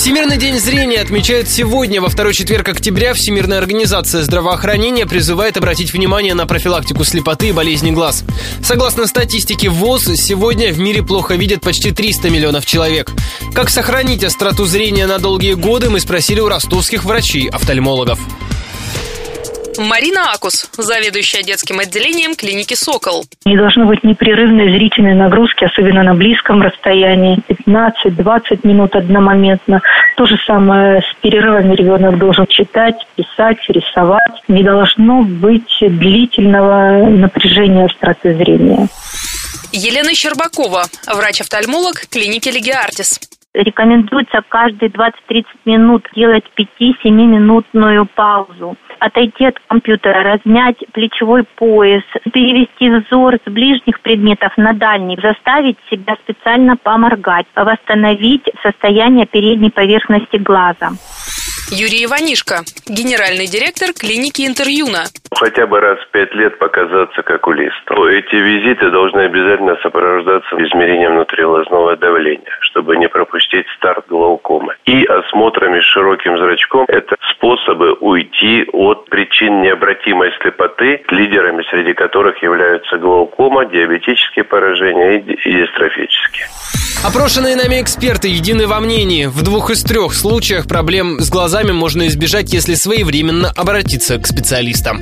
Всемирный день зрения отмечают сегодня. Во второй четверг октября Всемирная организация здравоохранения призывает обратить внимание на профилактику слепоты и болезни глаз. Согласно статистике ВОЗ, сегодня в мире плохо видят почти 300 миллионов человек. Как сохранить остроту зрения на долгие годы, мы спросили у ростовских врачей-офтальмологов. Марина Акус, заведующая детским отделением клиники «Сокол». Не должно быть непрерывной зрительной нагрузки, особенно на близком расстоянии. 15-20 минут одномоментно. То же самое с перерывами ребенок должен читать, писать, рисовать. Не должно быть длительного напряжения остроты зрения. Елена Щербакова, врач-офтальмолог клиники «Легиартис». Рекомендуется каждые 20-30 минут делать 5-7-минутную паузу отойти от компьютера, размять плечевой пояс, перевести взор с ближних предметов на дальний, заставить себя специально поморгать, восстановить состояние передней поверхности глаза. Юрий Иванишко, генеральный директор клиники Интерюна. Хотя бы раз в пять лет показаться как окулисту. Эти визиты должны обязательно сопровождаться измерением внутриглазного давления, чтобы не пропустить старт глаукомы. И осмотрами с широким зрачком – это способы уйти от причин необратимой слепоты, лидерами среди которых являются глаукома, диабетические поражения и дистрофические. Опрошенные нами эксперты едины во мнении. В двух из трех случаях проблем с глазами можно избежать, если своевременно обратиться к специалистам.